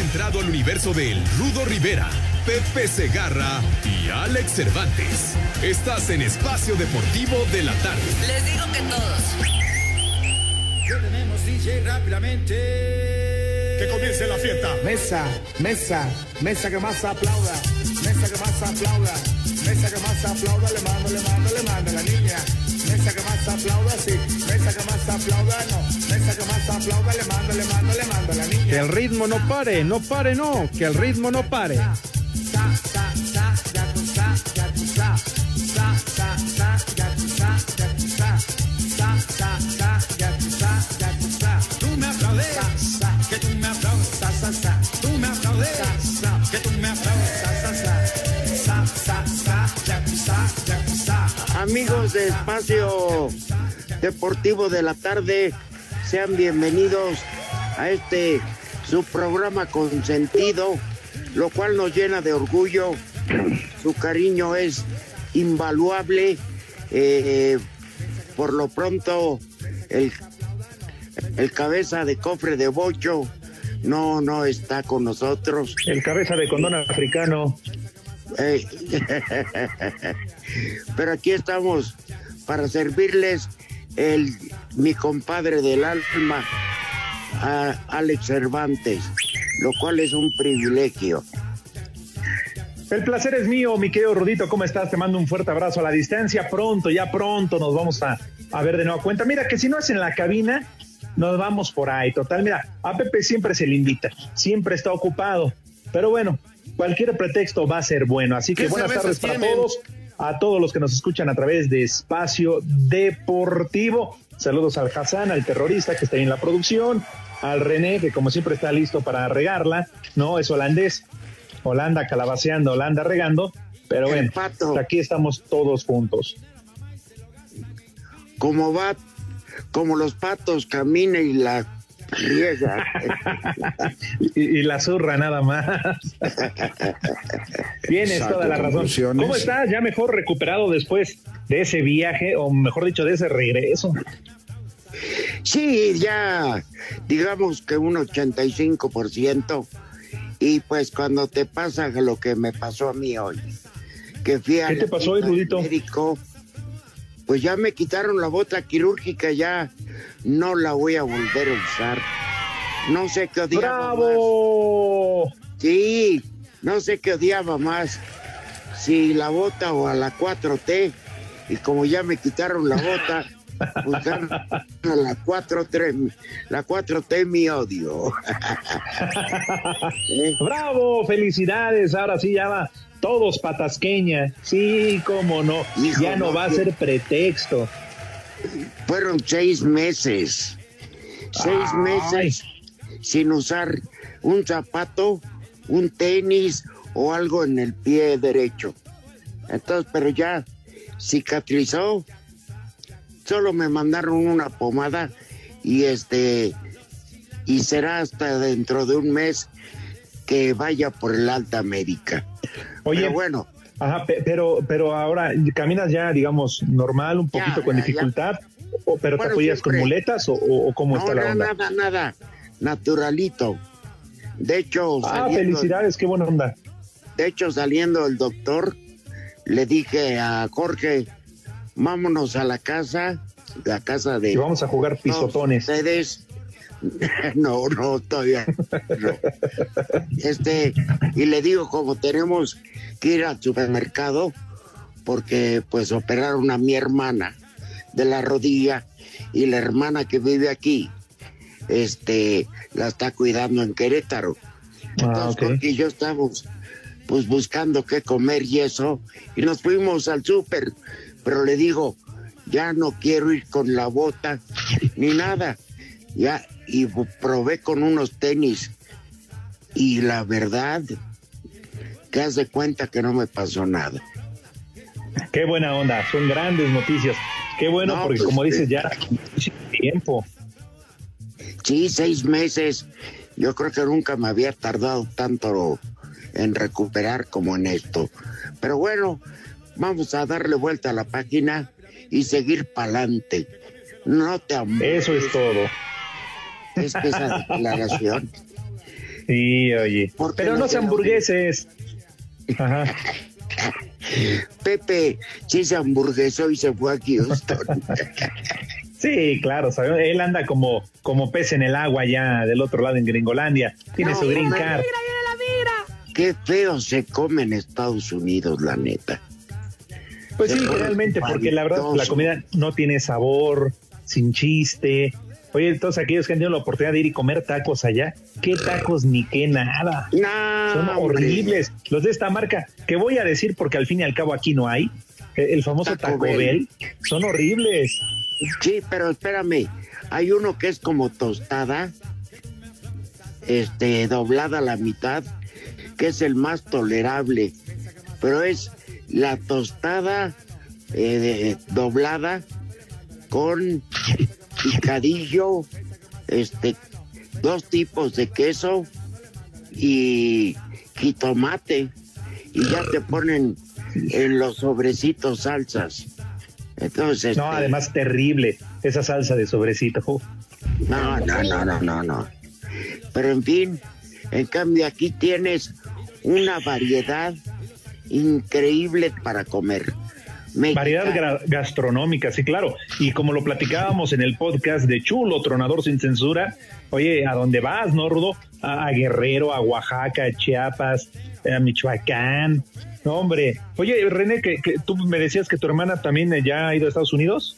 Entrado al universo de El Rudo Rivera, Pepe Segarra y Alex Cervantes. Estás en Espacio Deportivo de la Tarde. Les digo que todos. ¿Qué tenemos, DJ, rápidamente? Que comience la fiesta. Mesa, mesa, mesa que más aplauda, mesa que más aplauda, mesa que más aplauda, le mando, le mando, le mando la niña. Mesa que más aplauda, sí, mesa que más aplauda, no, mesa que más aplauda, le mando, le mando, le mando la niña. Que el ritmo no pare, no pare, no, que el ritmo no pare. Amigos de Espacio Deportivo de la Tarde, sean bienvenidos a este su programa consentido, lo cual nos llena de orgullo. Su cariño es invaluable. Eh, por lo pronto, el, el cabeza de cofre de Bocho no, no está con nosotros. El cabeza de condón africano. Ey. Pero aquí estamos para servirles el mi compadre del alma, a Alex Cervantes, lo cual es un privilegio. El placer es mío, mi querido Rudito. ¿Cómo estás? Te mando un fuerte abrazo a la distancia. Pronto, ya pronto nos vamos a, a ver de nueva cuenta. Mira, que si no es en la cabina, nos vamos por ahí. Total, mira, a Pepe siempre se le invita, siempre está ocupado. Pero bueno, cualquier pretexto va a ser bueno. Así que ¿Qué buenas tardes para tienen? todos, a todos los que nos escuchan a través de Espacio Deportivo. Saludos al Hassan, al terrorista que está ahí en la producción, al René, que como siempre está listo para regarla, ¿no? Es holandés. Holanda calabaceando, Holanda regando, pero bueno, pato. aquí estamos todos juntos. Como va, como los patos camina y la Y, y la zurra nada más. Tienes Saco toda la razón. ¿Cómo estás? Ya mejor recuperado después de ese viaje, o mejor dicho, de ese regreso. Sí, ya digamos que un 85%. Y pues cuando te pasa lo que me pasó a mí hoy, que fui a ¿Qué te pasó hoy, Rudito? médico, pues ya me quitaron la bota quirúrgica, ya no la voy a volver a usar. No sé qué odiaba más. ¡Bravo! Sí, no sé qué odiaba más, si la bota o a la 4T. Y como ya me quitaron la bota, la 4T, la 4T mi odio. ¿Eh? ¡Bravo! ¡Felicidades! Ahora sí ya va. Todos patasqueña. Sí, cómo no. Hijo, ya no no, va a ser pretexto. Fueron seis meses, seis Ay. meses sin usar un zapato, un tenis o algo en el pie derecho. Entonces, pero ya cicatrizó. Solo me mandaron una pomada y este y será hasta dentro de un mes que vaya por el alta América. Oye, Pero bueno, Ajá, pe- pero, pero ahora caminas ya, digamos, normal, un Ya, poquito con ya, ya. dificultad, o, pero te Bueno, apoyas con siempre. muletas o, o- cómo no, está la onda. nada, nada, naturalito. De hecho, Ah, saliendo- felicidades, qué buena onda. De hecho, saliendo el doctor, le dije a Jorge, vámonos a la casa, la casa de Y vamos a jugar pisotones. ustedes. No, no, todavía no. Este, y le digo, como tenemos que ir al supermercado, porque pues operaron a mi hermana de la rodilla y la hermana que vive aquí, este, la está cuidando en Querétaro. Ah, Entonces. Jorge y yo estamos pues buscando qué comer y eso, y nos fuimos al súper, pero le digo, ya no quiero ir con la bota ni nada, ya, y probé con unos tenis y la verdad que haz de cuenta que no me pasó nada. Qué buena onda, son grandes noticias. Qué bueno, No, porque pues, como dices, ya tiempo. Sí, seis meses. Yo creo que nunca me había tardado tanto en recuperar como en esto. Pero bueno, vamos a darle vuelta a la página y seguir para adelante. No te amo. Eso es todo. Es que esa declaración. Sí, oye. ¿Por qué Pero no no te sean lo burgueses. Ajá. Pepe sí se hamburguesó y se fue a Houston. Sí, claro, sabe, él anda como, como pez en el agua ya del otro lado en Gringolandia. Tiene No, su green card. Qué feo se come en Estados Unidos, la neta. Pues sí, realmente, porque la verdad la comida no tiene sabor, sin chiste. Oye, todos aquellos que han tenido la oportunidad de ir y comer tacos allá, qué tacos ni qué nada. No, Son hombre. horribles. Los de esta marca, que voy a decir porque al fin y al cabo aquí no hay, eh, el famoso Taco Taco, Bell. Bell, son horribles. Sí, pero espérame, hay uno que es como tostada, este, doblada a la mitad, que es el más tolerable, pero es la tostada eh, doblada con picadillo, este, dos tipos de queso y jitomate, y ya te ponen en los sobrecitos salsas. Entonces, No, este, además terrible esa salsa de sobrecito. No, no, no, no, no, no. Pero en fin, en cambio aquí tienes una variedad increíble para comer. Variedad gastronómica, sí, claro. Y como lo platicábamos en el podcast de Chulo, Tronador sin Censura, oye, ¿a dónde vas, no, Rudo? A, a Guerrero, a Oaxaca, a Chiapas, a Michoacán. No, hombre. Oye, René, que, que tú me decías que tu hermana también eh, ya ha ido a Estados Unidos.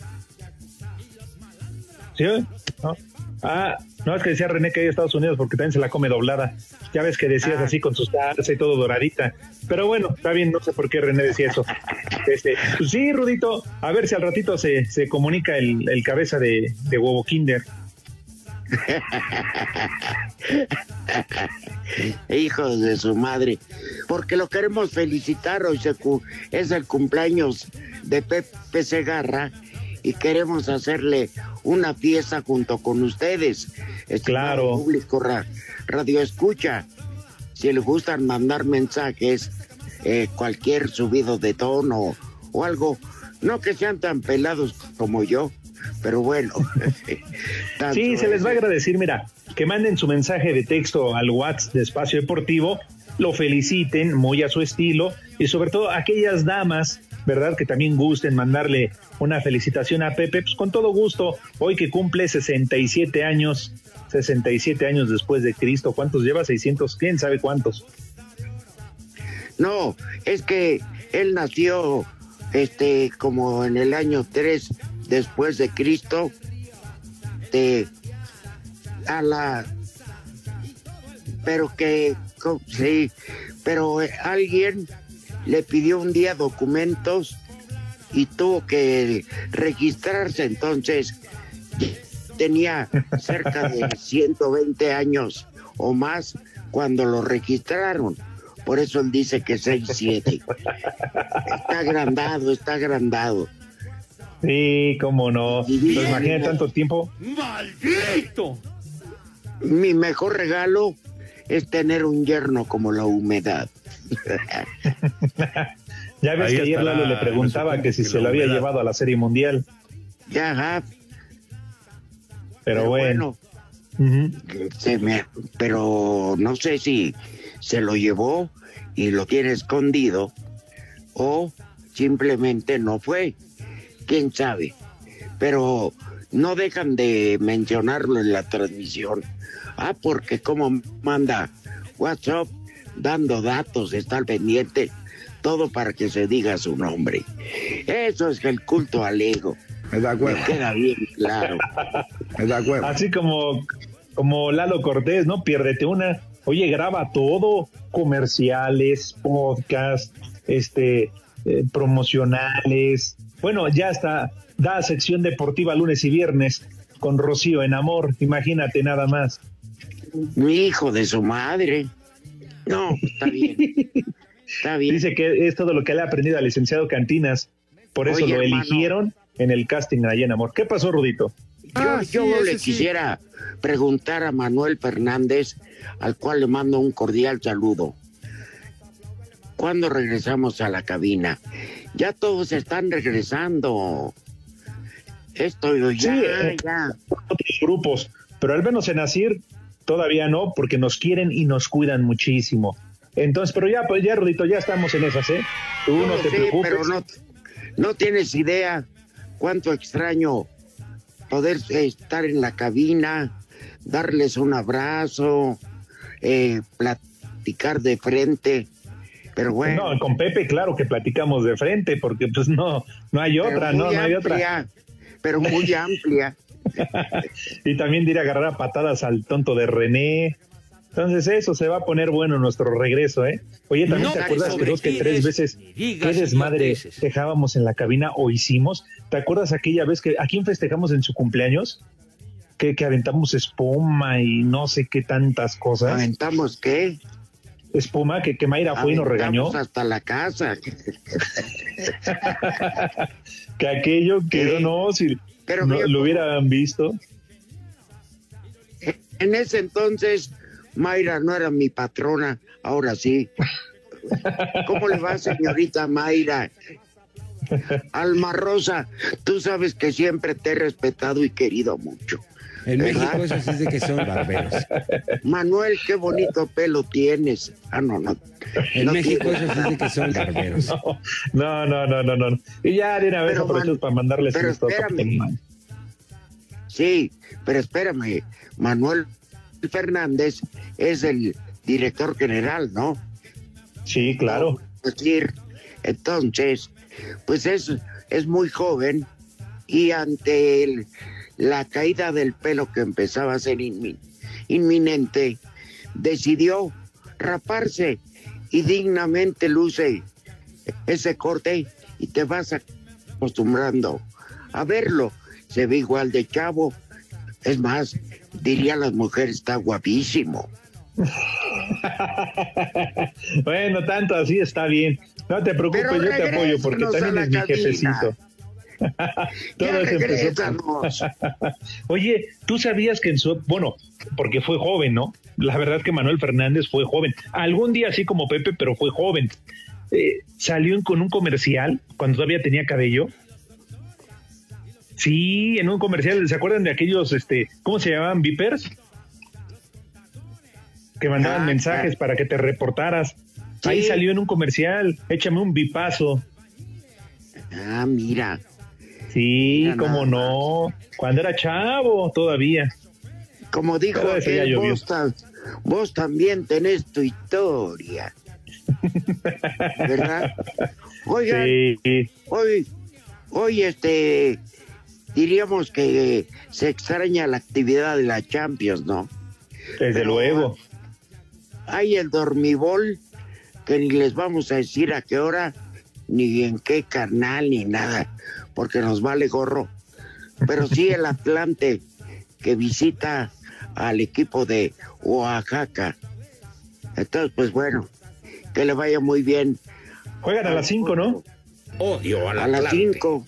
¿Sí? ¿No? Ah, no, es que decía René que ha ido a Estados Unidos porque también se la come doblada. Ya ves que decías Ah. así con su salsa y todo doradita. Pero bueno, está bien, no sé por qué René decía eso. Este, pues sí, Rudito, a ver si al ratito se, se comunica el, el cabeza de, de huevo Kinder. Hijos de su madre. Porque lo queremos felicitar hoy es el cumpleaños de Pepe Segarra y queremos hacerle una fiesta junto con ustedes. Claro. Público ra- Radio Escucha. Si les gustan mandar mensajes, eh, cualquier subido de tono o algo, no que sean tan pelados como yo, pero bueno. Sí, se les va a agradecer, mira, que manden su mensaje de texto al WhatsApp de Espacio Deportivo, lo feliciten muy a su estilo y sobre todo aquellas damas, ¿verdad? Que también gusten mandarle una felicitación a Pepe, pues con todo gusto, hoy que cumple 67 años, 67 años después de Cristo, ¿cuántos lleva? 600, quién sabe cuántos. No, es que él nació este como en el año 3 después de Cristo a la pero que sí, pero eh, alguien le pidió un día documentos y tuvo que registrarse entonces tenía cerca de 120 años o más cuando lo registraron. Por eso él dice que 6'7. Está agrandado, está agrandado. Sí, cómo no. Pues imagínate tanto tiempo. ¡Maldito! Mi mejor regalo es tener un yerno como la humedad. Ya ves Ahí que ayer Lalo le preguntaba que si que se lo había humedad. llevado a la Serie Mundial, Ya, ajá, pero, bueno. Se me- pero no sé si se lo llevó y lo tiene escondido o simplemente no fue. Quién sabe. Pero no dejan de mencionarlo en la transmisión. Ah, porque como manda WhatsApp dando datos, está al pendiente, todo para que se diga su nombre. Eso es el culto al ego. ¿Me da Me queda bien claro. ¿Me da acuerdo? Así como, como Lalo Cortés, ¿no? Piérdete una. Oye, graba todo, comerciales, podcast, este, eh, promocionales. Bueno, ya está, da sección deportiva lunes y viernes con Rocío en Amor, imagínate nada más. Mi hijo de su madre. No, está bien. Está bien. Dice que es todo lo que le ha aprendido al licenciado Cantinas. Por eso Oye, lo hermano. eligieron en el casting allá en Amor. ¿Qué pasó, Rudito? Yo, Ah, yo sí, le sí. quisiera preguntar a Manuel Fernández, al cual le mando un cordial saludo. ¿Cuándo regresamos a la cabina? Ya todos están regresando. Esto ya, Sí, eh. ya. Otros grupos, pero al menos en Asir todavía no, porque nos quieren y nos cuidan muchísimo. Entonces, pero ya, pues ya, Rudito, ya estamos en esas, ¿eh? Tú no te sé, preocupes. pero no, no tienes idea cuánto extraño poder estar en la cabina, darles un abrazo, eh, platicar de frente. Pero bueno, No, con Pepe, claro que platicamos de frente, porque pues no, no hay otra, no, no hay otra. Pero muy amplia. Y también de ir a agarrar a patadas al tonto de René. Entonces eso se va a poner bueno en nuestro regreso, ¿eh? Oye, ¿también No te acuerdas que dos que tres veces qué desmadre dejábamos en la cabina o hicimos? ¿Te acuerdas aquella vez que a quién festejamos en su cumpleaños? Que, que aventamos espuma y no sé qué tantas cosas. Aventamos qué? Espuma que, que Mayra fue y nos regañó. Hasta la casa. Que aquello que Sí. no, si Pero no, lo hubieran visto. En ese entonces, Mayra no era mi patrona, ahora sí. ¿Cómo le va, señorita Mayra? Alma Rosa, tú sabes que siempre te he respetado y querido mucho. En. México eso sí es de que son barberos. Manuel, qué bonito pelo tienes. Ah, no, no. En No México tiene- eso sí es de que son barberos. No, no, no, no, no. Y ya de una vez man, para mandarles pero esto. espérame. Sí, pero espérame, Manuel Fernández es el director general, ¿no? Sí, claro. Es decir, entonces, pues es, es muy joven y ante el- la caída del pelo que empezaba a ser inmi- inminente, decidió raparse y dignamente luce ese corte y te vas acostumbrando a verlo. Se ve igual de chavo. Es más, diría las mujeres, está guapísimo. bueno, tanto así está bien. No te preocupes, Pero yo te apoyo porque también es mi cabina. jefecito. Todo. Oye, ¿tú sabías que en su... Bueno, porque fue joven, ¿no? La verdad que Manuel Fernández fue joven. Algún día así como Pepe, pero fue joven. Eh, salió con un comercial cuando todavía tenía cabello. Sí, en un comercial. ¿Se acuerdan de aquellos, este, cómo se llamaban? Vipers. Que mandaban Ah, mensajes ah. para que te reportaras. Ahí salió en un comercial. Échame un bipazo. Ah, mira. Sí, Mira cómo nada no. Cuando era chavo todavía. Como dijo ya aquel, vos, vos también tenés tu historia. ¿Verdad? Oigan, Sí. hoy, hoy este, diríamos que se extraña la actividad de la Champions, ¿no? Desde Pero- luego. Hay el dormibol, que ni les vamos a decir a qué hora, ni en qué canal, ni nada, porque nos vale gorro. Pero sí el Atlante, que visita al equipo de Oaxaca. Entonces, pues bueno, que le vaya muy bien. Juegan a las 5, ¿no? Odio al A las Atlante. 5.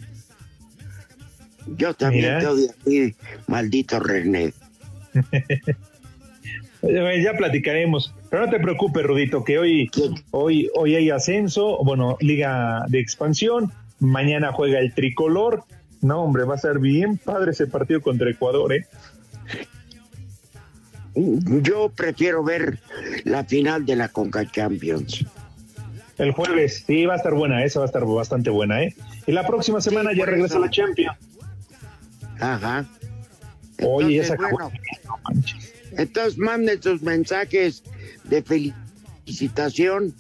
Yo también Mira. te odio a ti, maldito René. Ya platicaremos. Pero no te preocupes, Rudito, que hoy, ¿Quién? hoy, hoy hay ascenso, bueno, liga de expansión. Mañana juega el tricolor. No, hombre, va a ser bien padre ese partido contra Ecuador, ¿eh? Yo prefiero ver la final de la Conca Champions. El jueves, sí, va a estar buena, esa va a estar bastante buena, ¿eh? Y la próxima semana Sí, ya regresa eso. la Champions. Ajá. Oye, esa bueno, entonces manden sus mensajes de felicitación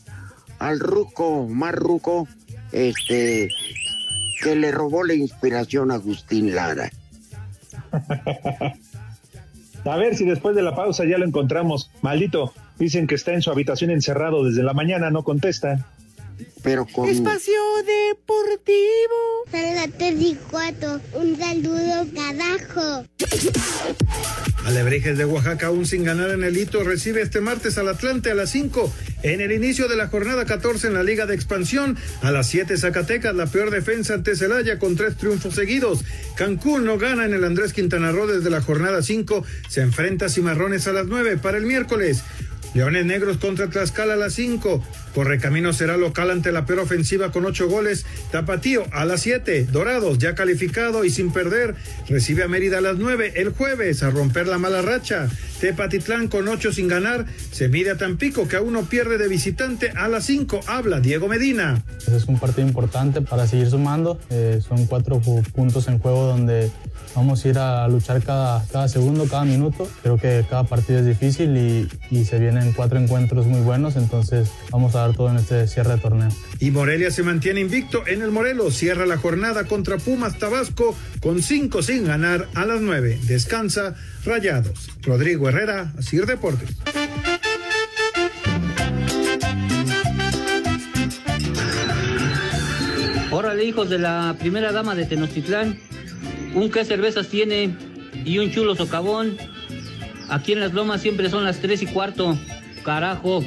al Ruco, más Ruco, este, que le robó la inspiración a Agustín Lara. A ver si después de la pausa ya lo encontramos. Maldito, dicen que está en su habitación encerrado desde la mañana, no contesta. Pero con Espacio Deportivo. Para la 3 y 4, un saludo carajo. Alebrijes de Oaxaca, aún sin ganar en el hito, recibe este martes al Atlante a las 5 en el inicio de la jornada 14 en la Liga de Expansión. A las 7 Zacatecas, la peor defensa ante Celaya con tres triunfos seguidos. Cancún no gana en el Andrés Quintana Roo desde la jornada 5. Se enfrenta a Cimarrones a las 9 para el miércoles. Leones Negros contra Tlaxcala a las 5. Correcamino será local ante la peor ofensiva con 8 goles. Tapatío a las 7. Dorados ya calificado y sin perder. Recibe a Mérida a las 9 el jueves a romper la mala racha. Tepatitlán con 8 sin ganar. Se mide a Tampico que aún no pierde de visitante a las 5. Habla Diego Medina. Es un partido importante para seguir sumando. Eh, son cuatro puntos en juego donde vamos a ir a luchar cada, cada segundo, cada minuto. Creo que cada partido es difícil y, y se vienen cuatro encuentros muy buenos, entonces vamos a dar todo en este cierre de torneo. Y Morelia se mantiene invicto en el Morelos. Cierra la jornada contra Pumas Tabasco con cinco sin ganar a las nueve. Descansa Rayados. Rodrigo Herrera, Asir Deportes. Órale, hijos de la primera dama de Tenochtitlán. Un qué cervezas tiene y un chulo socavón. Aquí en las lomas siempre son las tres y cuarto. Carajo.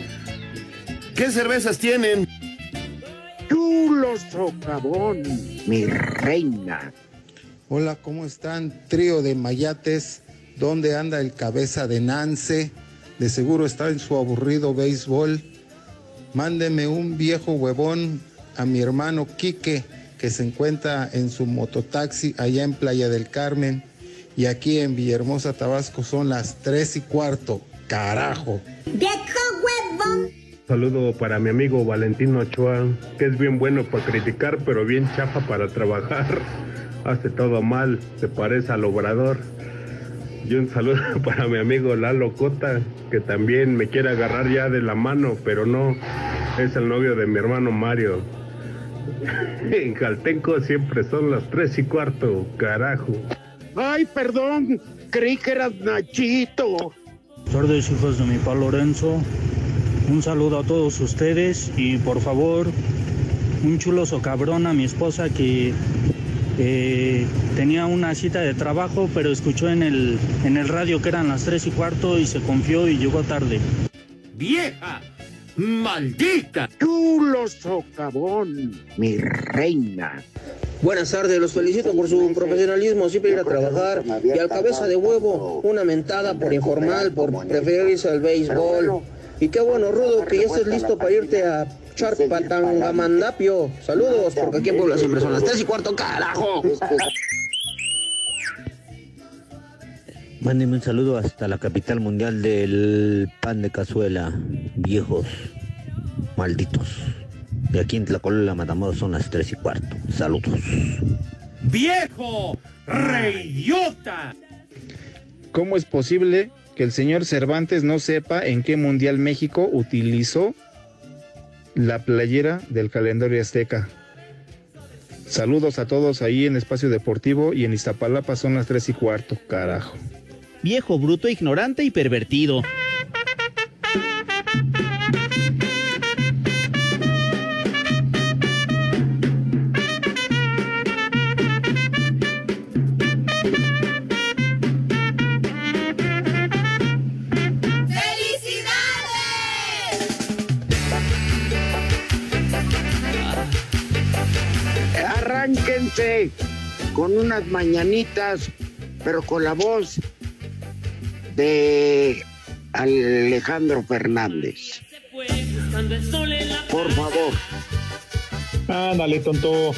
¿Qué cervezas tienen? Chulo socavón, mi reina. Hola, ¿cómo están? Trío de mayates. ¿Dónde anda el cabeza de Nance? De seguro está en su aburrido béisbol. Mándeme un viejo huevón a mi hermano Quique, que se encuentra en su mototaxi allá en Playa del Carmen. Y aquí en Villahermosa, Tabasco, son las tres y cuarto. Carajo. Saludo para mi amigo Valentino Ochoa, que es bien bueno para criticar, pero bien chafa para trabajar. Hace todo mal, se parece al obrador. Y un saludo para mi amigo Lalo Cota, que también me quiere agarrar ya de la mano, pero no, es el novio de mi hermano Mario. En Jaltenco siempre son las tres y cuarto, carajo. Ay, perdón, creí que eras Nachito. Tardes, hijos de mi pa Lorenzo. Un saludo a todos ustedes y por favor, un chuloso cabrón a mi esposa que eh, tenía una cita de trabajo, pero escuchó en el, en el radio que eran las tres y cuarto y se confió y llegó tarde. ¡Vieja! ¡Maldita! Chulo socavón, mi reina. Buenas tardes, los felicito por su profesionalismo, siempre ir a trabajar. Y al cabeza de huevo, una mentada por informal, por preferirse al béisbol. Y qué bueno, Rudo, que ya estés listo para irte a Charpatangamandapio. Saludos, porque aquí en Puebla siempre son las tres y cuarto, carajo. Mándenme un saludo hasta la capital mundial del pan de cazuela, viejos, malditos. De aquí en Tlacolula, Matamoros son las tres y cuarto. Saludos. ¡Viejo! ¡Reyota! ¿Cómo es posible que el señor Cervantes no sepa en qué mundial México utilizó la playera del calendario azteca? Saludos a todos ahí en Espacio Deportivo y en Iztapalapa son las tres y cuarto, carajo. Viejo, bruto, ignorante y pervertido. Con unas mañanitas, pero con la voz de Alejandro Fernández. Por favor. Ándale, tonto.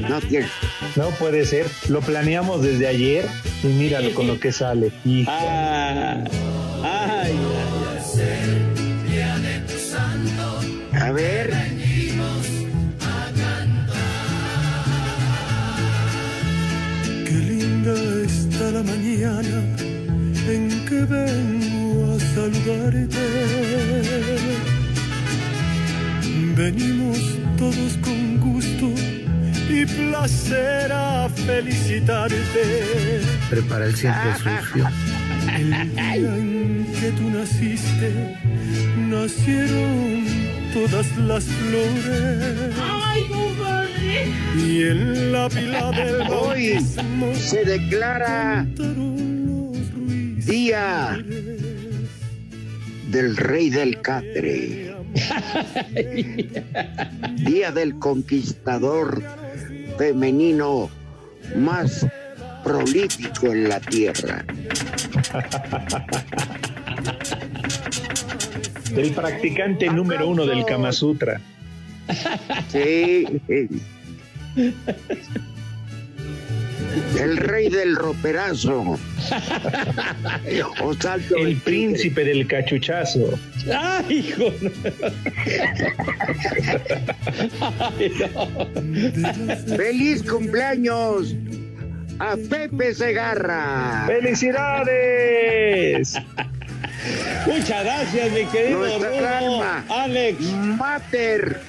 No tiene. No puede ser. Lo planeamos desde ayer y míralo con lo que sale. Hijo. Ah, la mañana en que vengo a saludarte. Venimos todos con gusto y placer a felicitarte. Prepara el siempre sucio. El día en que tú naciste, nacieron todas las flores. ¡Ay! Y en la pila del Hoy se declara Día del Rey del Catre. Día del Conquistador femenino más prolífico en la tierra. El practicante número uno del Kama Sutra. Sí. El rey del roperazo. O salto El príncipe del cachuchazo. ¡Ay, hijo! Ay, no. ¡Feliz cumpleaños! A Pepe Segarra. ¡Felicidades! Muchas gracias, mi querido Nuestra. Alex. Mater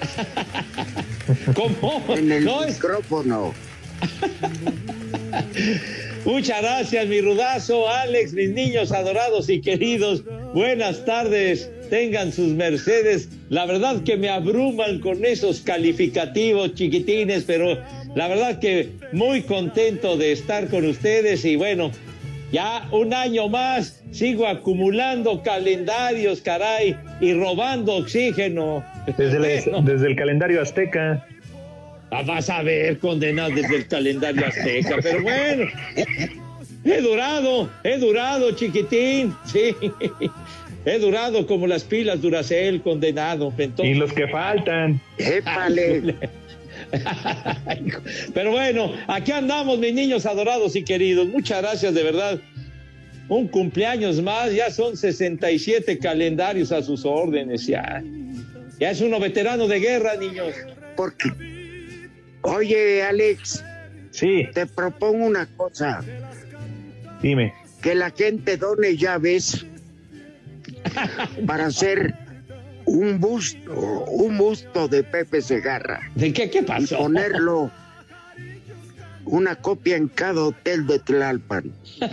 ¿Cómo? en el No, micrófono. Muchas gracias, mi rudazo, Alex, mis niños adorados y queridos. Buenas tardes, tengan sus mercedes. La verdad que me abruman con esos calificativos chiquitines, pero la verdad que muy contento de estar con ustedes y bueno, ya un año más sigo acumulando calendarios, caray, y robando oxígeno. Desde, la- Bueno. desde el calendario azteca. Ah, vas a ver, condenado desde el calendario azteca, pero bueno. He durado, he durado, chiquitín, sí. He durado como las pilas Duracell, condenado. Entonces, Y los que faltan. Épale. Pero bueno, aquí andamos, mis niños adorados y queridos. Muchas gracias, de verdad. Un cumpleaños más, ya son 67 calendarios a sus órdenes, ya. Ya es uno veterano de guerra, niños. Porque, oye, Alex, Sí, te propongo una cosa. dime. Que la gente done llaves para hacer un busto, un busto de Pepe Segarra. ¿De qué? ¿Qué Y pasó? ponerlo una copia en cada hotel de Tlalpan.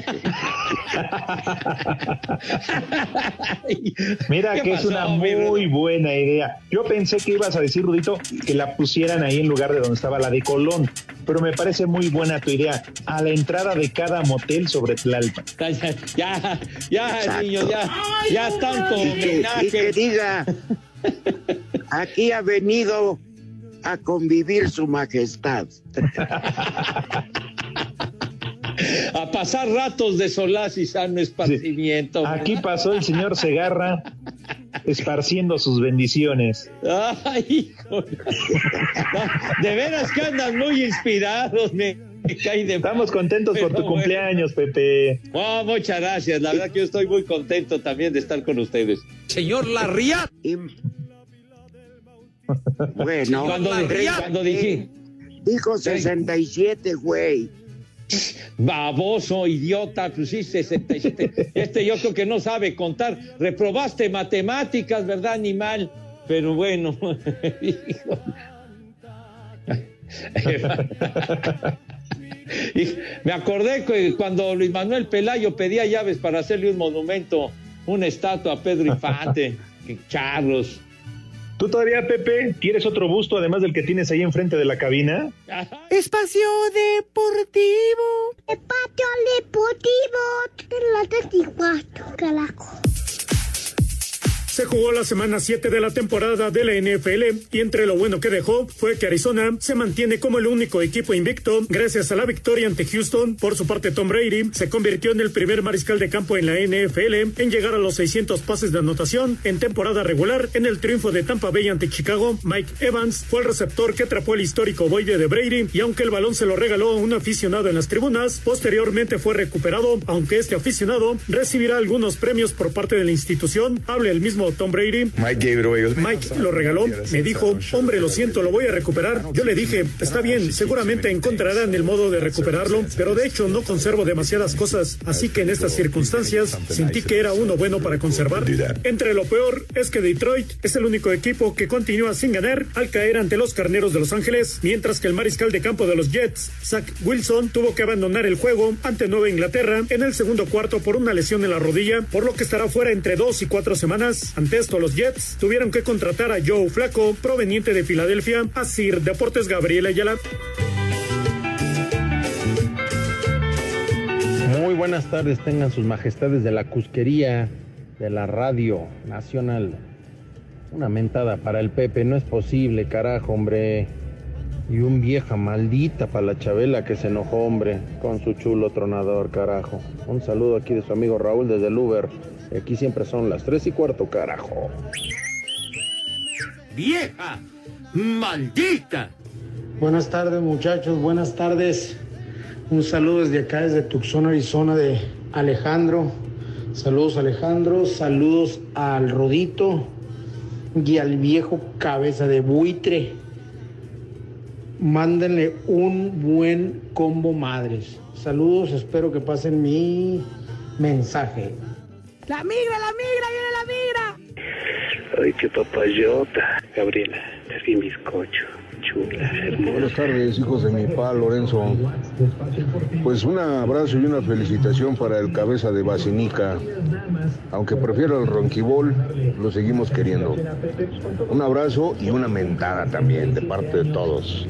Mira ¿Qué que es una muy buena idea. Yo pensé que ibas a decir, Rudito, que la pusieran ahí en lugar de donde estaba la de Colón, pero me parece muy buena tu idea. A la entrada de cada motel sobre Tlalpan. Ya, ya, Exacto. niños, ya, ya tanto Y que, y que homenaje. diga, aquí ha venido a convivir su majestad. A pasar ratos de solaz y sano esparcimiento. Aquí pasó el señor Segarra esparciendo sus bendiciones. Ay, hijo. De veras que andan muy inspirados, me, me cae de Estamos contentos por tu bueno. cumpleaños, Pepe. Oh, muchas gracias. La verdad que yo estoy muy contento también de estar con ustedes. Señor Larriat. Bueno, Cuando, dije, dijo 67, güey. baboso, idiota, pues sí, 67. Este yo creo que no sabe contar. Reprobaste matemáticas, ¿verdad, animal? Pero bueno. me acordé que cuando Luis Manuel Pelayo pedía llaves para hacerle un monumento, una estatua a Pedro Infante, charros. ¿Tú todavía, Pepe, quieres otro busto además del que tienes ahí enfrente de la cabina? Espacio Deportivo. Espacio Deportivo de la 34, carajo. Se jugó la semana 7 de la temporada de la NFL y entre lo bueno que dejó fue que Arizona se mantiene como el único equipo invicto gracias a la victoria ante Houston. Por su parte, Tom Brady se convirtió en el primer mariscal de campo en la NFL en llegar a los 600 pases de anotación en temporada regular en el triunfo de Tampa Bay ante Chicago. Mike Evans fue el receptor que atrapó el histórico boide de Brady y aunque el balón se lo regaló a un aficionado en las tribunas, posteriormente fue recuperado, aunque este aficionado recibirá algunos premios por parte de la institución. Habla el mismo Tom Brady. Mike lo regaló, me dijo, hombre, lo siento, lo voy a recuperar. Yo le dije, está bien, seguramente encontrarán el modo de recuperarlo, pero de hecho no conservo demasiadas cosas, así que en estas circunstancias sentí que era uno bueno para conservar. Entre lo peor es que Detroit es el único equipo que continúa sin ganar al caer ante los carneros de Los Ángeles, mientras que el mariscal de campo de los Jets, Zach Wilson, tuvo que abandonar el juego ante Nueva Inglaterra en el segundo cuarto por una lesión en la rodilla, por lo que estará fuera entre dos y cuatro semanas. Ante esto, los Jets tuvieron que contratar a Joe Flaco, proveniente de Filadelfia, a Sir Deportes Gabriel Ayala. Muy buenas tardes, tengan sus majestades de la Cusquería de la Radio Nacional. Una mentada para el Pepe, no es posible, carajo, hombre. Y un vieja maldita para la Chabela que se enojó, hombre, con su chulo tronador, carajo. Un saludo aquí de su amigo Raúl desde el Uber. Aquí siempre son las tres y cuarto, carajo. ¡Vieja! ¡Maldita! Buenas tardes muchachos, buenas tardes. Un saludo desde acá, desde Tucson, Arizona, de Alejandro. Saludos Alejandro, saludos al Rodito y al viejo cabeza de buitre. Mándenle un buen combo madres. Saludos, espero que pasen mi mensaje. La migra, la migra, viene la migra. Ay, qué papayota. Gabriela, es bien bizcocho. Chula, hermosa. Buenas tardes, hijos de mi papá Lorenzo. Pues un abrazo y una felicitación para el cabeza de Basinica. Aunque prefiero el ronquibol, lo seguimos queriendo. Un abrazo y una mentada también de parte de todos.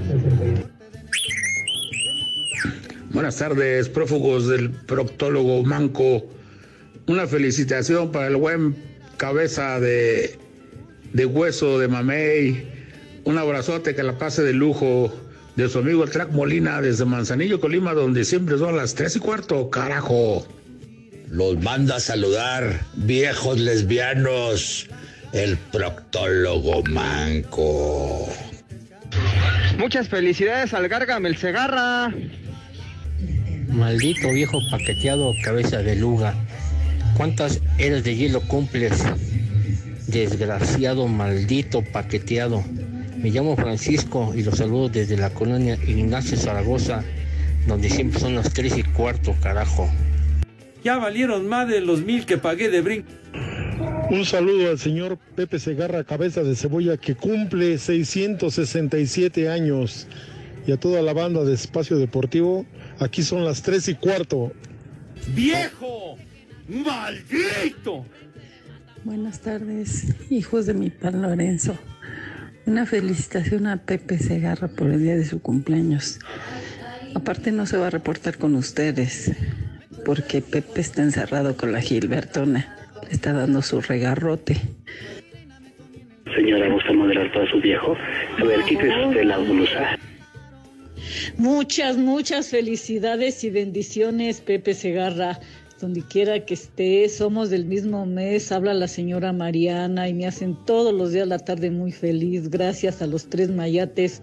Buenas tardes, prófugos del proctólogo Manco. Una felicitación para el buen cabeza de, de hueso de Mamey. Un abrazote que la pase de lujo de su amigo el Track Molina desde Manzanillo, Colima, donde siempre son las tres y cuarto, carajo. Los manda a saludar, viejos lesbianos, el proctólogo manco. Muchas felicidades al Gargamel Segarra. Maldito viejo paqueteado, cabeza de luga. ¿Cuántas eras de hielo cumples? Desgraciado, maldito paqueteado. Me llamo Francisco y los saludo desde la colonia Ignacio Zaragoza, donde siempre son las tres y cuarto, carajo. Ya valieron más de los mil que pagué de brinco. Un saludo al señor Pepe Segarra, cabeza de cebolla, que cumple 667 años. Y a toda la banda de Espacio Deportivo, aquí son las tres y cuarto. ¡Viejo! ¡Maldito! Buenas tardes, hijos de mi pan Lorenzo. Una felicitación a Pepe Segarra por el día de su cumpleaños. Aparte no se va a reportar con ustedes, porque Pepe está encerrado con la Gilbertona. Le está dando su regarrote. Señora, ¿gusta moderar para su viejo? A ver, quítese usted la blusa. Muchas, muchas felicidades y bendiciones, Pepe Segarra. Donde quiera que esté, somos del mismo mes, habla la señora Mariana y me hacen todos los días la tarde muy feliz. Gracias a los tres mayates.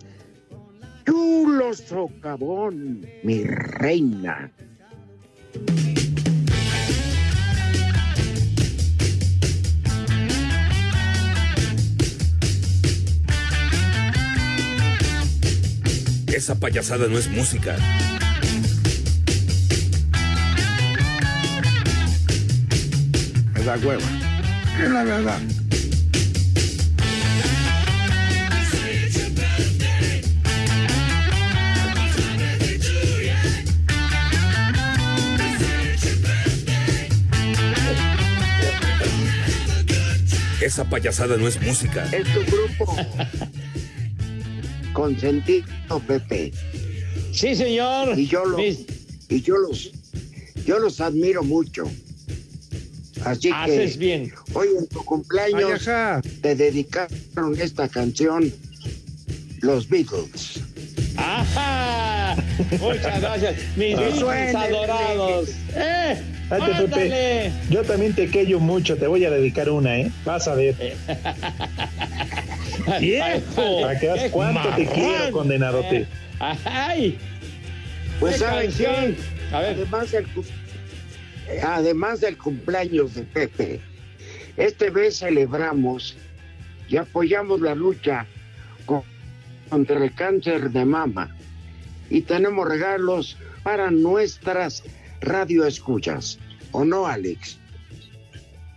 Chulo socavón, mi reina. Esa payasada no es música. Da hueva. Es la verdad. Esa payasada no es música. Es tu grupo. Consentido, Pepe. Sí, señor. Y yo los, y yo los, yo los admiro mucho. Así Haces que bien. hoy en tu cumpleaños te dedicaron esta canción los Beatles. ¡Ajá! Muchas gracias, mis Suénele. adorados. ¡Eh! Pepe. Yo también te quello mucho, te voy a dedicar una, ¿eh? Vas a ver. ¡Viejo! Para que veas cuánto te quiero, condenadote. ¡Ay! Pues ¿Qué saben canción? qué? Además cu- además del cumpleaños de Pepe, este vez celebramos y apoyamos la lucha co- contra el cáncer de mama y tenemos regalos para nuestras radioescuchas. ¿O no, Alex?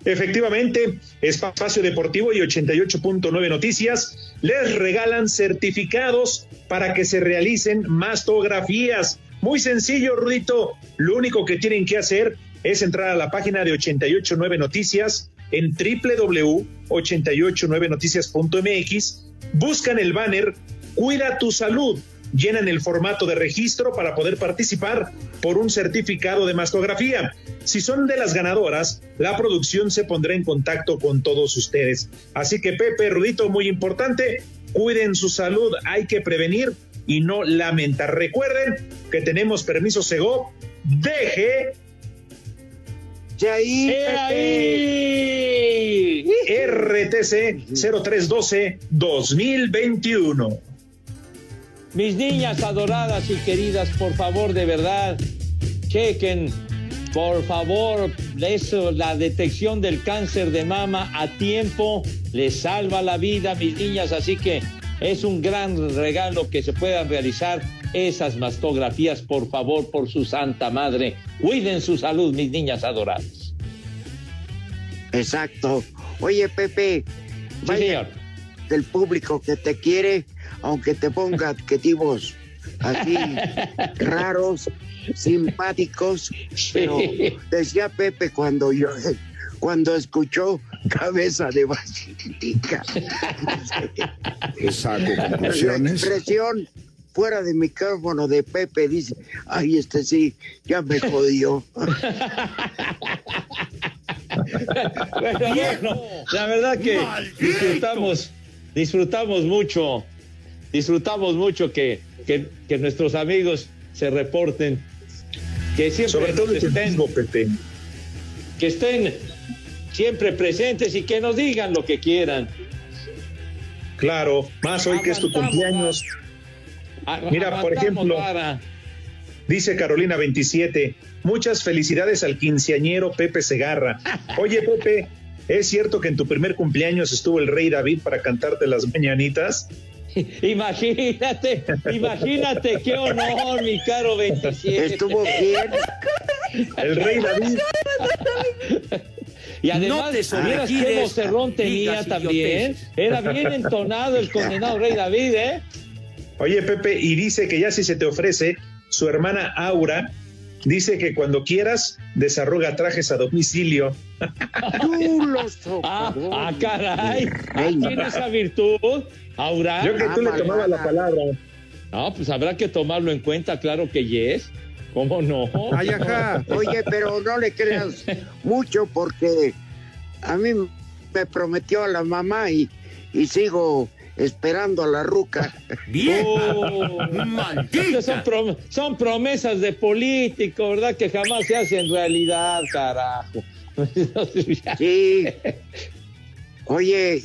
Efectivamente, Espacio Deportivo y 88.9 Noticias les regalan certificados para que se realicen mastografías. Muy sencillo, Rudito. Lo único que tienen que hacer es entrar a la página de 889 Noticias en www.889noticias.mx, buscan el banner Cuida tu salud, llenan el formato de registro para poder participar por un certificado de mastografía. Si son de las ganadoras, la producción se pondrá en contacto con todos ustedes. Así que Pepe, Rudito, muy importante, cuiden su salud, hay que prevenir y no lamentar. Recuerden que tenemos permiso Sego, deje ahí, RTC 0312 2021. Mis niñas adoradas y queridas, por favor, de verdad, chequen, por favor, eso, la detección del cáncer de mama a tiempo les salva la vida, mis niñas, así que es un gran regalo que se puedan realizar esas mastografías, por favor, por su santa madre. Cuiden su salud, mis niñas adoradas. Exacto. Oye, Pepe, sí, señor. del público que te quiere, aunque te ponga adjetivos así raros, simpáticos, pero decía Pepe cuando yo cuando escuchó cabeza de basílica. Saco conclusiones. La expresión fuera de micrófono de Pepe dice, ay, este sí, ya me jodió. bueno, la verdad que disfrutamos, disfrutamos mucho, disfrutamos mucho que, que, que nuestros amigos se reporten, que siempre Sobre todo nos estén, Pepe. que estén siempre presentes y que nos digan lo que quieran. Claro, más hoy que es tu cumpleaños. Mira, por ejemplo, dice Carolina 27, muchas felicidades al quinceañero Pepe Segarra. Oye, Pepe, ¿es cierto que en tu primer cumpleaños estuvo el rey David para cantarte las mañanitas? Imagínate, imagínate, qué honor, mi caro 27. Estuvo bien. El rey David. Y además, No te ¿vieras qué sobregires, vocerrón tenía también? Era bien entonado el condenado rey David, ¿eh? Oye, Pepe, y dice que ya si se te ofrece, su hermana Aura dice que cuando quieras desarroga trajes a domicilio. Tú los Ah, ah, caray. Ah, ¿Tiene esa virtud, Aura? Yo que tú le tomabas la palabra. No, pues habrá que tomarlo en cuenta, claro que yes. ¿Cómo no? Ay, ajá. Oye, pero no le creas mucho porque a mí me prometió a la mamá y, y sigo esperando a la ruca. Oh, Estas son, prom- son promesas de político, ¿verdad? Que jamás se hacen realidad, carajo. Sí. Oye,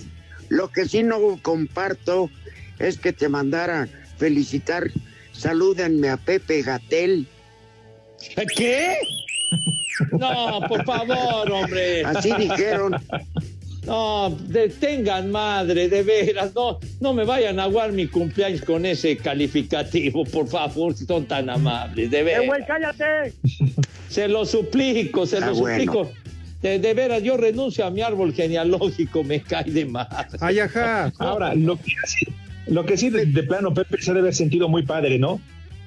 lo que sí no comparto es que te mandara felicitar. Salúdenme a Pepe Gatel. ¿Qué? No, por favor, hombre. Así dijeron. No, detengan madre, de veras, no, no me vayan a aguar mi cumpleaños con ese calificativo, por favor, si son tan amables, de veras. cállate! Se lo suplico, se Ah, lo bueno. suplico. De, de veras, yo renuncio a mi árbol genealógico, me cae de más. Ay, ajá. Ahora, lo que sí, lo que sí de, de plano, Pepe, se debe haber sentido muy padre, ¿no?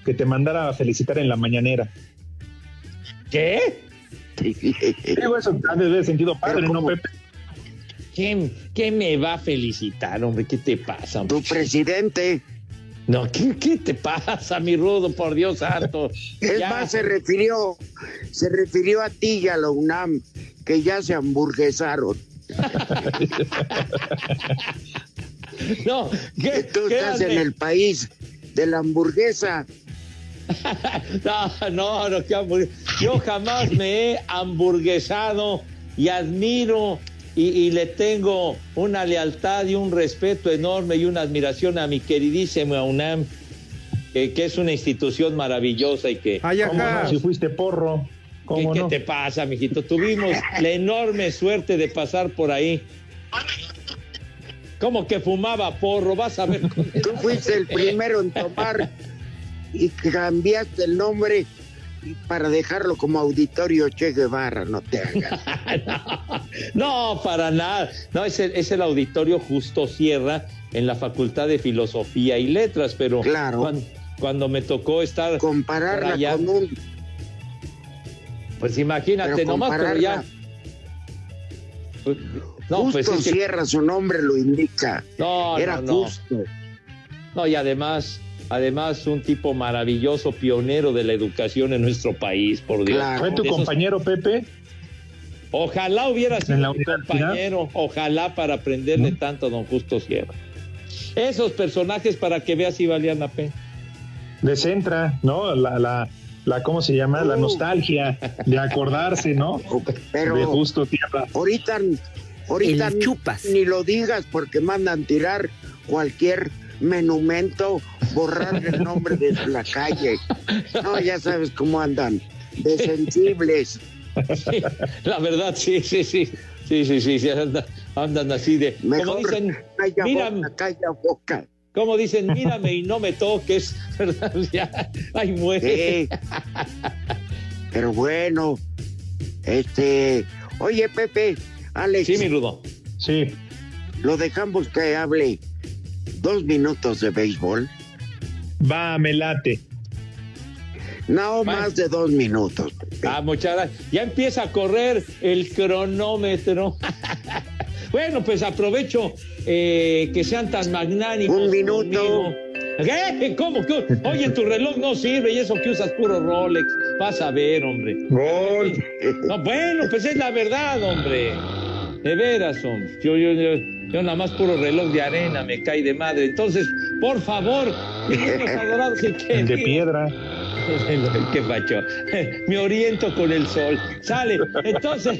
Que te mandara a felicitar en la mañanera. ¿Qué? Digo, eso ha de haber sentido padre, ¿no, Pepe? ¿Quién, quién me va a felicitar, hombre? ¿Qué te pasa? hombre? Tu presidente. No, ¿qué, qué te pasa, mi rudo? Por Dios santo. Es Ya. más, se refirió, se refirió a ti y a la UNAM, que ya se hamburguesaron. No, ¿qué, Tú qué estás en el país de la hamburguesa. No, no, no, que hamburg- Yo jamás me he hamburguesado y admiro y, y le tengo una lealtad y un respeto enorme y una admiración a mi queridísima UNAM, que, que es una institución maravillosa y que... Ay, ¿Cómo ajá. no? Si fuiste porro, ¿Qué, ¿cómo qué no? te pasa, mijito? Tuvimos la enorme suerte de pasar por ahí. ¿Cómo que fumaba porro? Vas a ver. Tú fuiste el primero en tomar y cambiaste el nombre para dejarlo como auditorio Che Guevara, no te hagas. No, para nada. No, es el, es el auditorio Justo Sierra en la Facultad de Filosofía y Letras, pero Claro. cuan- cuando, me tocó estar Compararla allá, con un... pues imagínate pero nomás, pero ya, compararla- No, justo pues es que- Sierra, su nombre lo indica. No, Era no, no. justo. No, y además, además un tipo maravilloso, pionero de la educación en nuestro país, por Dios. ¿Fue tu esos- compañero Pepe? Ojalá hubiera sido ¿En la mi compañero, ojalá para aprenderle tanto a don Justo Sierra. Esos personajes para que veas si valían la pena. De Centra, ¿no? La, la, la ¿cómo se llama? La nostalgia de acordarse, ¿no? Pero de justo tierra. ahorita, ahorita El chupas. ni lo digas porque mandan tirar cualquier monumento, borrar el nombre de la calle. No, ya sabes cómo andan, de sensibles. Sí, la verdad, sí, sí, sí. Sí, sí, sí, sí, andan, andan así de. como Mejor dicen, calla mira, boca, calla boca. como dicen, mírame y no me toques, ¿verdad? Ya, ay, muere. Sí. Pero bueno, este, oye Pepe, Alex. Sí, mi rudo. Sí. Lo dejamos que hable dos minutos de béisbol. Va, me late. No más de dos minutos. Ah, muchas gracias. Ya empieza a correr el cronómetro. bueno, pues aprovecho eh, que sean tan magnánimos. Un minuto. ¿Qué? ¿Cómo? ¿Qué? Oye, tu reloj no sirve y eso que usas puro Rolex. Vas a ver, hombre. Gol. No, bueno, pues es la verdad, hombre. De veras, hombre. Yo, yo, yo, yo nada más puro reloj de arena me cae de madre. Entonces, por favor, adorados y El de piedra. Qué pacho. Me oriento con el sol. Sale. Entonces,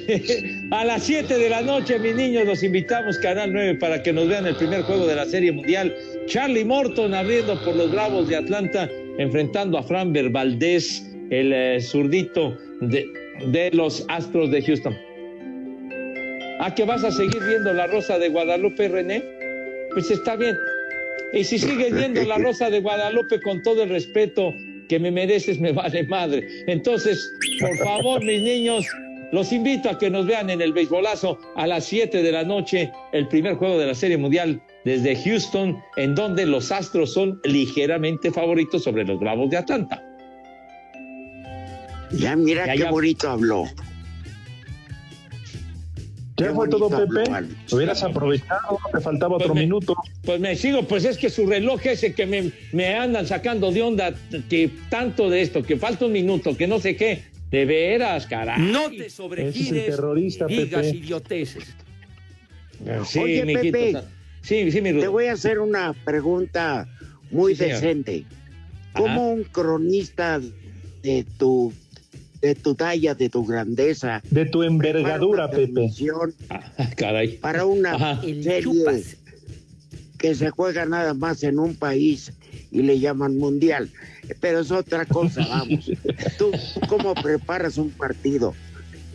a las 7 de la noche, mis niños, los invitamos, Canal 9, para que nos vean el primer juego de la Serie Mundial. Charlie Morton abriendo por los Bravos de Atlanta, enfrentando a Framber Valdés, el eh, zurdito de, de los Astros de Houston. ¿A que vas a seguir viendo la Rosa de Guadalupe, René? Pues está bien. Y si sigues viendo la Rosa de Guadalupe con todo el respeto que me mereces, me vale madre. Entonces, por favor, mis niños, los invito a que nos vean en el beisbolazo a las 7 de la noche, el primer juego de la Serie Mundial desde Houston, en donde los Astros son ligeramente favoritos sobre los Bravos de Atlanta. Ya mira Ya, qué ya. bonito habló. Ya Qué fue todo, Pepe. Alex. Hubieras aprovechado, te faltaba otro Pues me- minuto. Pues me sigo, pues es que su reloj ese que me, me andan sacando de onda, que tanto de esto, que falta un minuto, que no sé qué. De veras, carajo. No te Ese es el sobregires terrorista, digas Pepe. idioteces. Sí, Oye, mijito, Pepe, Sí, sí, mi Te voy a hacer una pregunta muy Sí, señor. decente. Ajá. ¿Cómo un cronista de tu de tu talla, de tu grandeza, De tu envergadura, Pepe. Ah, caray. para una Ajá. serie que se juega nada más en un país y le llaman mundial? Pero es otra cosa, vamos. ¿Tú cómo preparas un partido?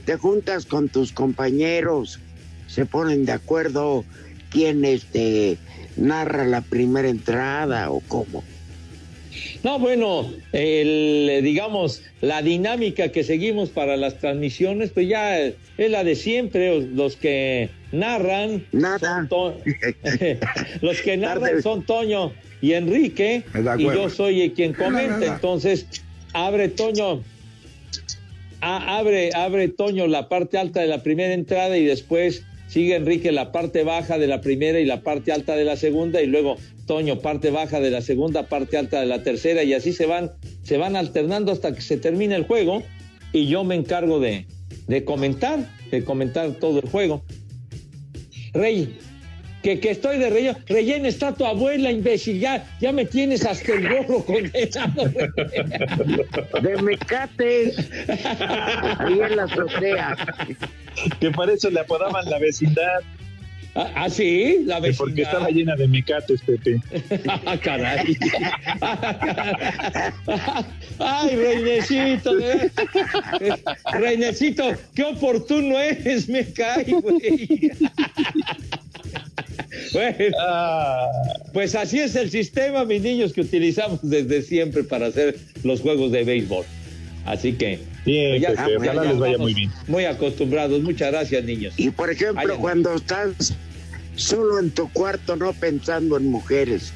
¿Te juntas con tus compañeros? ¿Se ponen de acuerdo quién este narra la primera entrada o cómo? No, bueno, el, digamos, la dinámica que seguimos para las transmisiones, pues ya es la de siempre. Los que narran, Nada. son los que narran son Toño y Enrique, y yo soy quien comenta. Entonces, abre Toño, a- abre, abre Toño la parte alta de la primera entrada y después sigue Enrique la parte baja de la primera y la parte alta de la segunda y luego Toño parte baja de la segunda, parte alta de la tercera y así se van, se van alternando hasta que se termine el juego y yo me encargo de, de comentar, de comentar todo el juego. Rey, que, que estoy de relleno. Rellena está tu abuela, imbécil. Ya, ya me tienes hasta el gorro condenado. De Mecate, ahí en la azotea. Que para eso le apodaban la vecindad. ¿Ah, sí? La vecindad. Porque estaba llena de mecates, Pepe. Ah, caray. Ay, Reinecito. ¿eh? Reinecito, qué oportuno eres, me cae, güey. Bueno, pues así es el sistema, mis niños, que utilizamos desde siempre para hacer los juegos de béisbol. Así que Bien, pues les vaya muy bien. Muy acostumbrados. Muchas gracias, niños. Y por ejemplo, cuando estás solo en tu cuarto, no pensando en mujeres,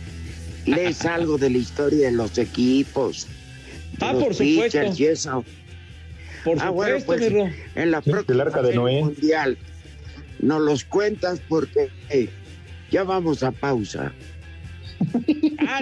lees algo de la historia de los equipos. de Ah, los por supuesto. pitchers y eso. Por ah, supuesto, bueno, pues mi Ro. en la Sí, próxima el arca de Serie Noé. mundial nos los cuentas porque ya vamos a pausa.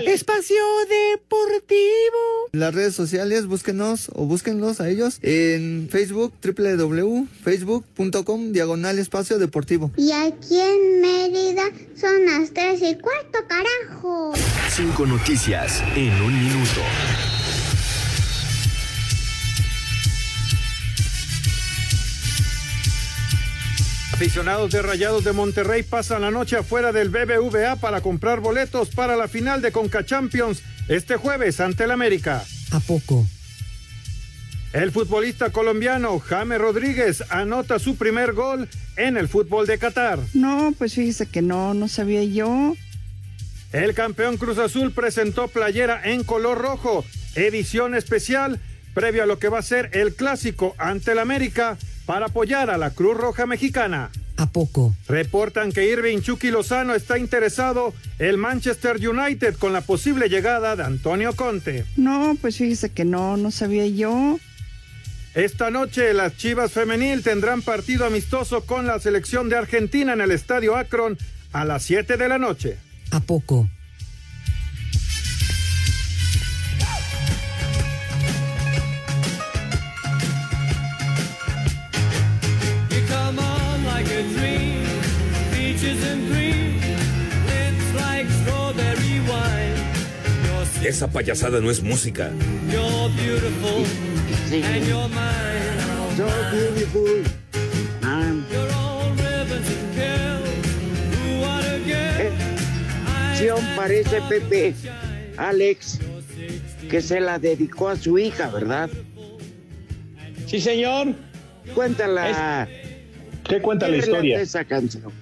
Espacio Deportivo. Las redes sociales, búsquenos o búsquenlos a ellos en Facebook, www.facebook.com, diagonal espacio deportivo. Y aquí en Mérida son las tres y cuarto, carajo. Cinco noticias en un minuto. Aficionados de Rayados de Monterrey pasan la noche afuera del BBVA para comprar boletos para la final de Conca Champions este jueves ante el América. ¿A poco? El futbolista colombiano James Rodríguez anota su primer gol en el fútbol de Qatar. No, pues fíjese que no, no sabía yo. El campeón Cruz Azul presentó playera en color rojo, edición especial, previo a lo que va a ser el clásico ante el América para apoyar a la Cruz Roja Mexicana. ¿A poco? Reportan que Irving Chucky Lozano está interesado el Manchester United con la posible llegada de Antonio Conte. No, pues fíjese que no, no sabía yo. Esta noche las Chivas Femenil tendrán partido amistoso con la selección de Argentina en el Estadio Akron a las 7 de la noche. ¿A poco? Esa payasada no es música. So beautiful. I'm- Eh, Sion parece Pepe, Alex, que se la dedicó a su hija, ¿verdad? Sí, señor. Cuéntala. ¿Qué cuenta la ¿Qué relata historia? esa canción?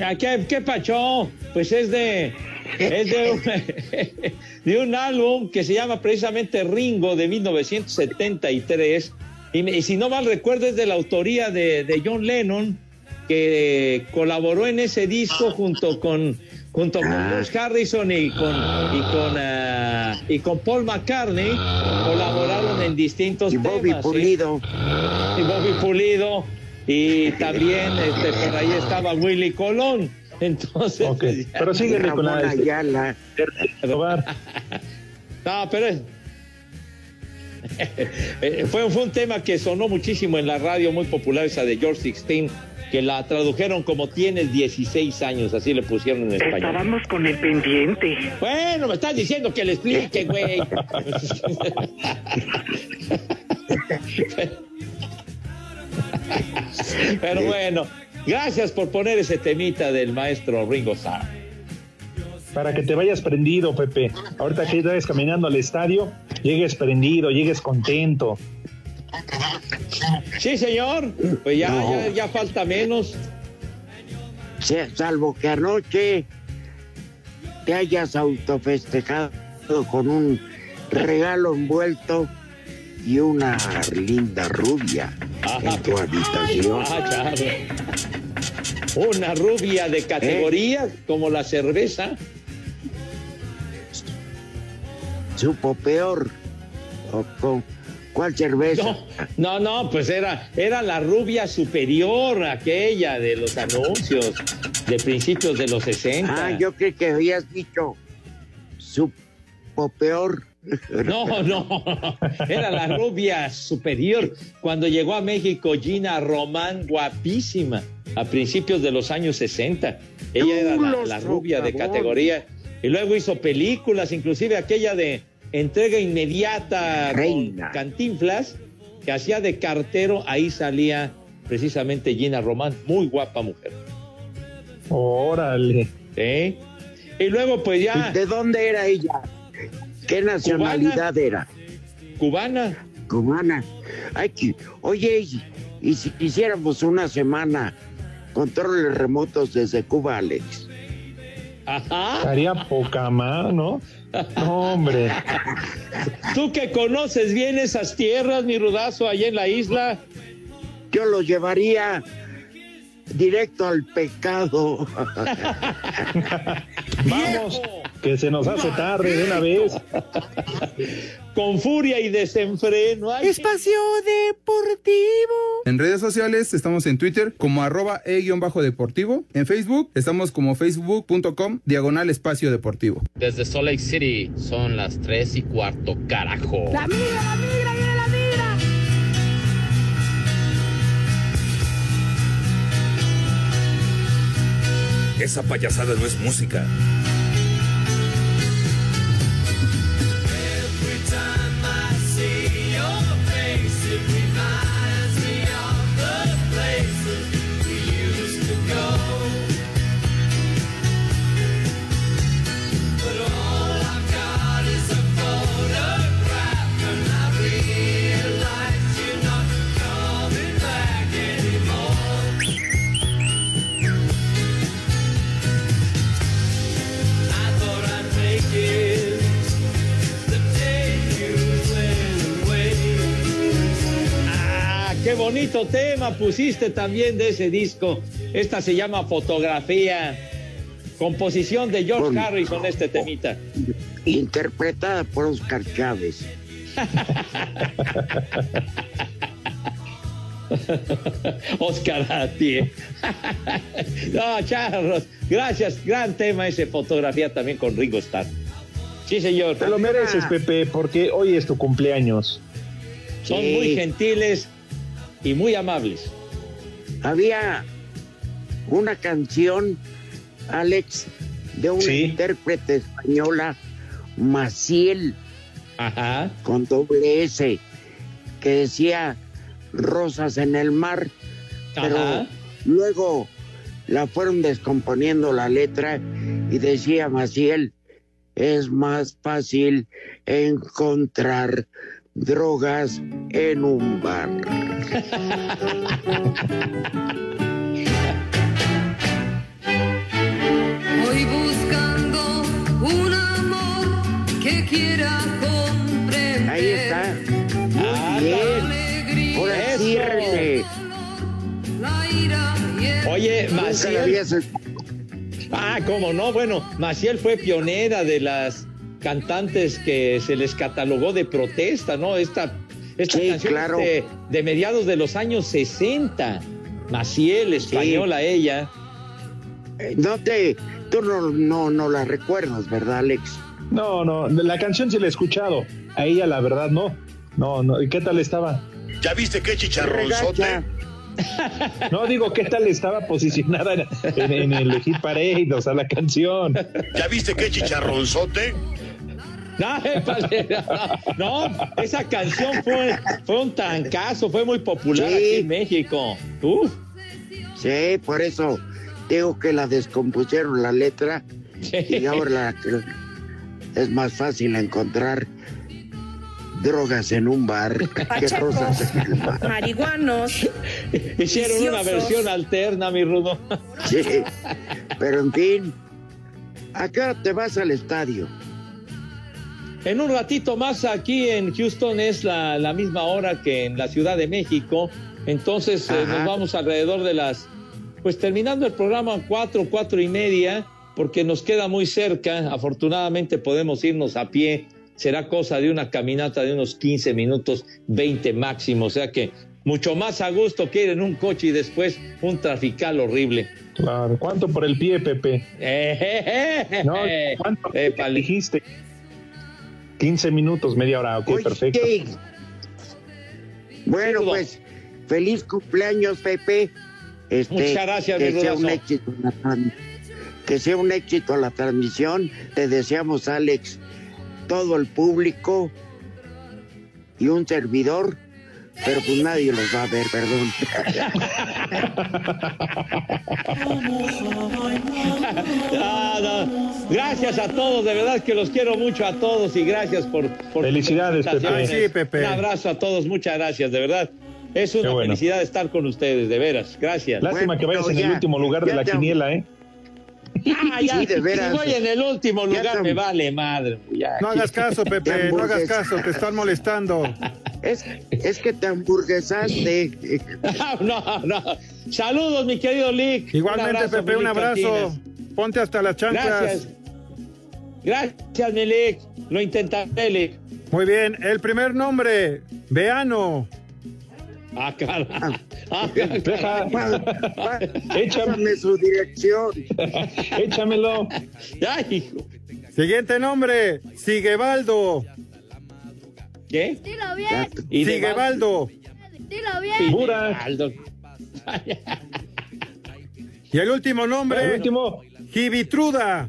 Ah, ¿Qué, qué pacho? Pues es de, es de, un, de un álbum que se llama precisamente Ringo de 1973. Y, y si no mal recuerdo es de la autoría de, de John Lennon, que colaboró en ese disco junto con, junto con George Harrison y con, y con, ah, y con Paul McCartney. Colaboraron en distintos Y Bobby temas, ¿sí? Pulido. y Bobby Pulido y también este, por ahí estaba Willy Colón. Entonces, pues, ya- pero síguele con la- Ayala. No, pero es- Eh, fue, fue un tema que sonó muchísimo en la radio, muy popular, esa de George Sixteen, que la tradujeron como tienes 16 años, así le pusieron en español. Estábamos con el pendiente. Bueno, me estás diciendo que le explique, güey. Pero bueno, gracias por poner ese temita del maestro Ringo Starr. Para que te vayas prendido, Pepe. Ahorita que vayas caminando al estadio, llegues prendido, llegues contento. Sí, señor. Pues ya, No. ya, ya falta menos. Se- salvo que anoche te hayas autofestejado con un regalo envuelto y una linda rubia en tu habitación. Una rubia de categoría como la cerveza. Supo peor. ¿O con cuál cerveza? No, no, pues era, era la rubia superior, aquella de los anuncios de principios de los 60. Ah, yo creo que habías dicho supo peor. No, no, era la rubia superior. Cuando llegó a México, Gina Román, guapísima, a principios de los años 60. Ella era la, la rubia de categoría. Y luego hizo películas, inclusive aquella de entrega inmediata con Cantinflas, que hacía de cartero, ahí salía precisamente Gina Román, muy guapa mujer. Órale. ¿Sí? Y luego pues ya... ¿De dónde era ella? ¿Qué nacionalidad era? Cubana. Cubana. Ay, que- oye, y, y si quisiéramos una semana controles remotos desde Cuba, Alex. Ajá. Haría poca más, ¿no? No, hombre. Tú que conoces bien esas tierras, mi rudazo, allá en la isla. Yo lo llevaría directo al pecado. Vamos, que se nos hace tarde de una vez. Con furia y desenfreno. Ay, Espacio Deportivo. En redes sociales estamos en Twitter como arroba e-deportivo. En Facebook estamos como facebook.com diagonal espacio deportivo. Desde Salt Lake City son las 3 y cuarto, carajo. La migra, la migra, viene la migra. Esa payasada no es música. Bonito tema pusiste también de ese disco. Esta se llama Fotografía. Composición de George Con- Harrison, este temita. Interpretada por Oscar Chávez. Oscar a ti. no, charros. Gracias. Gran tema ese fotografía también con Ringo Starr. Sí, señor. Te lo mereces, Pepe, porque hoy es tu cumpleaños. Son Sí. muy gentiles y muy amables. Había una canción, Alex, de una Sí. intérprete española, Maciel, Ajá. con doble S, que decía Rosas en el mar, pero Ajá. luego la fueron descomponiendo la letra y decía Maciel, es más fácil encontrar drogas en un bar. Voy buscando un amor que quiera comprender. Ahí está. Muy Ah, bien. Y el Oye, Maciel. Ah, cómo no. Bueno, Maciel fue pionera de las cantantes que se les catalogó de protesta, ¿no? Esta, esta Sí, canción claro. de, de mediados de los años 60. Maciel, española ella. Eh, No te, tú no, no, no la recuerdas, ¿verdad, Alex? No, no, la canción sí la he escuchado. A ella, la verdad, no. No, no. ¿Y qué tal estaba? ¿Ya viste qué Regacha. No, digo, ¿qué tal estaba posicionada en, en- en el Hit Parade? O sea, la canción. ¿Ya viste qué chicharronzote? No, esa canción fue, fue un trancazo, fue muy popular Sí. aquí en México. Uf, Sí, por eso digo que la descompusieron la letra y ahora la- es más fácil encontrar drogas en un bar que rosas en el mar. Marihuanos. hicieron una versión alterna, mi Rudo. Sí, pero en fin, ¿a qué hora te vas al estadio? En un ratito más aquí en Houston es la, la misma hora que en la Ciudad de México. Entonces eh, nos vamos alrededor de las, pues terminando el programa cuatro, cuatro y media, porque nos queda muy cerca. Afortunadamente podemos irnos a pie. Será cosa de una caminata de unos 15 minutos, 20 máximo. O sea que mucho más a gusto que ir en un coche y después un trafical horrible. Claro. ¿Cuánto por el pie, Pepe? Eh, No, ¿cuánto Épale. dijiste? 15 minutos, media hora. Ok, Oye, perfecto. Bueno, pues, feliz cumpleaños, Pepe. Este, Muchas gracias, que mi sea un rudazo. éxito la tran- que sea un éxito la transmisión. Te deseamos, Alex, todo el público y un servidor, pero pues nadie los va a ver, perdón. Ah, no. Gracias a todos, de verdad que los quiero mucho a todos y gracias por, por Felicidades. Pepe. Sí, Pepe. Un abrazo a todos, muchas gracias, de verdad. Es una bueno. felicidad estar con ustedes, de veras. Gracias. Lástima Bueno, que vayas en ya, el último lugar de la te- quiniela, ¿eh? Ah, ya, Sí, de veras. Si voy en el último lugar, me vale madre. Ya. No hagas caso, Pepe, no hagas caso, te están molestando. Es, es que te hamburguesaste. no, no. Saludos, mi querido Lick. Igualmente, Un abrazo, Pepe, un mi Lick abrazo. Cantinas. Ponte hasta las chanclas. Gracias. Gracias, Melec. Lo intentaré, Melec. Muy bien, el primer nombre, Veano. Ah, cara. Ah, Deja. Échame. Échame su dirección. Échamelo. Ay, hijo. Siguiente nombre, Siguebaldo. ¿Qué? Dilo bien, Y de Siguebaldo. dilo bien. Aldo. Y el último El nombre, último. Gibitruda.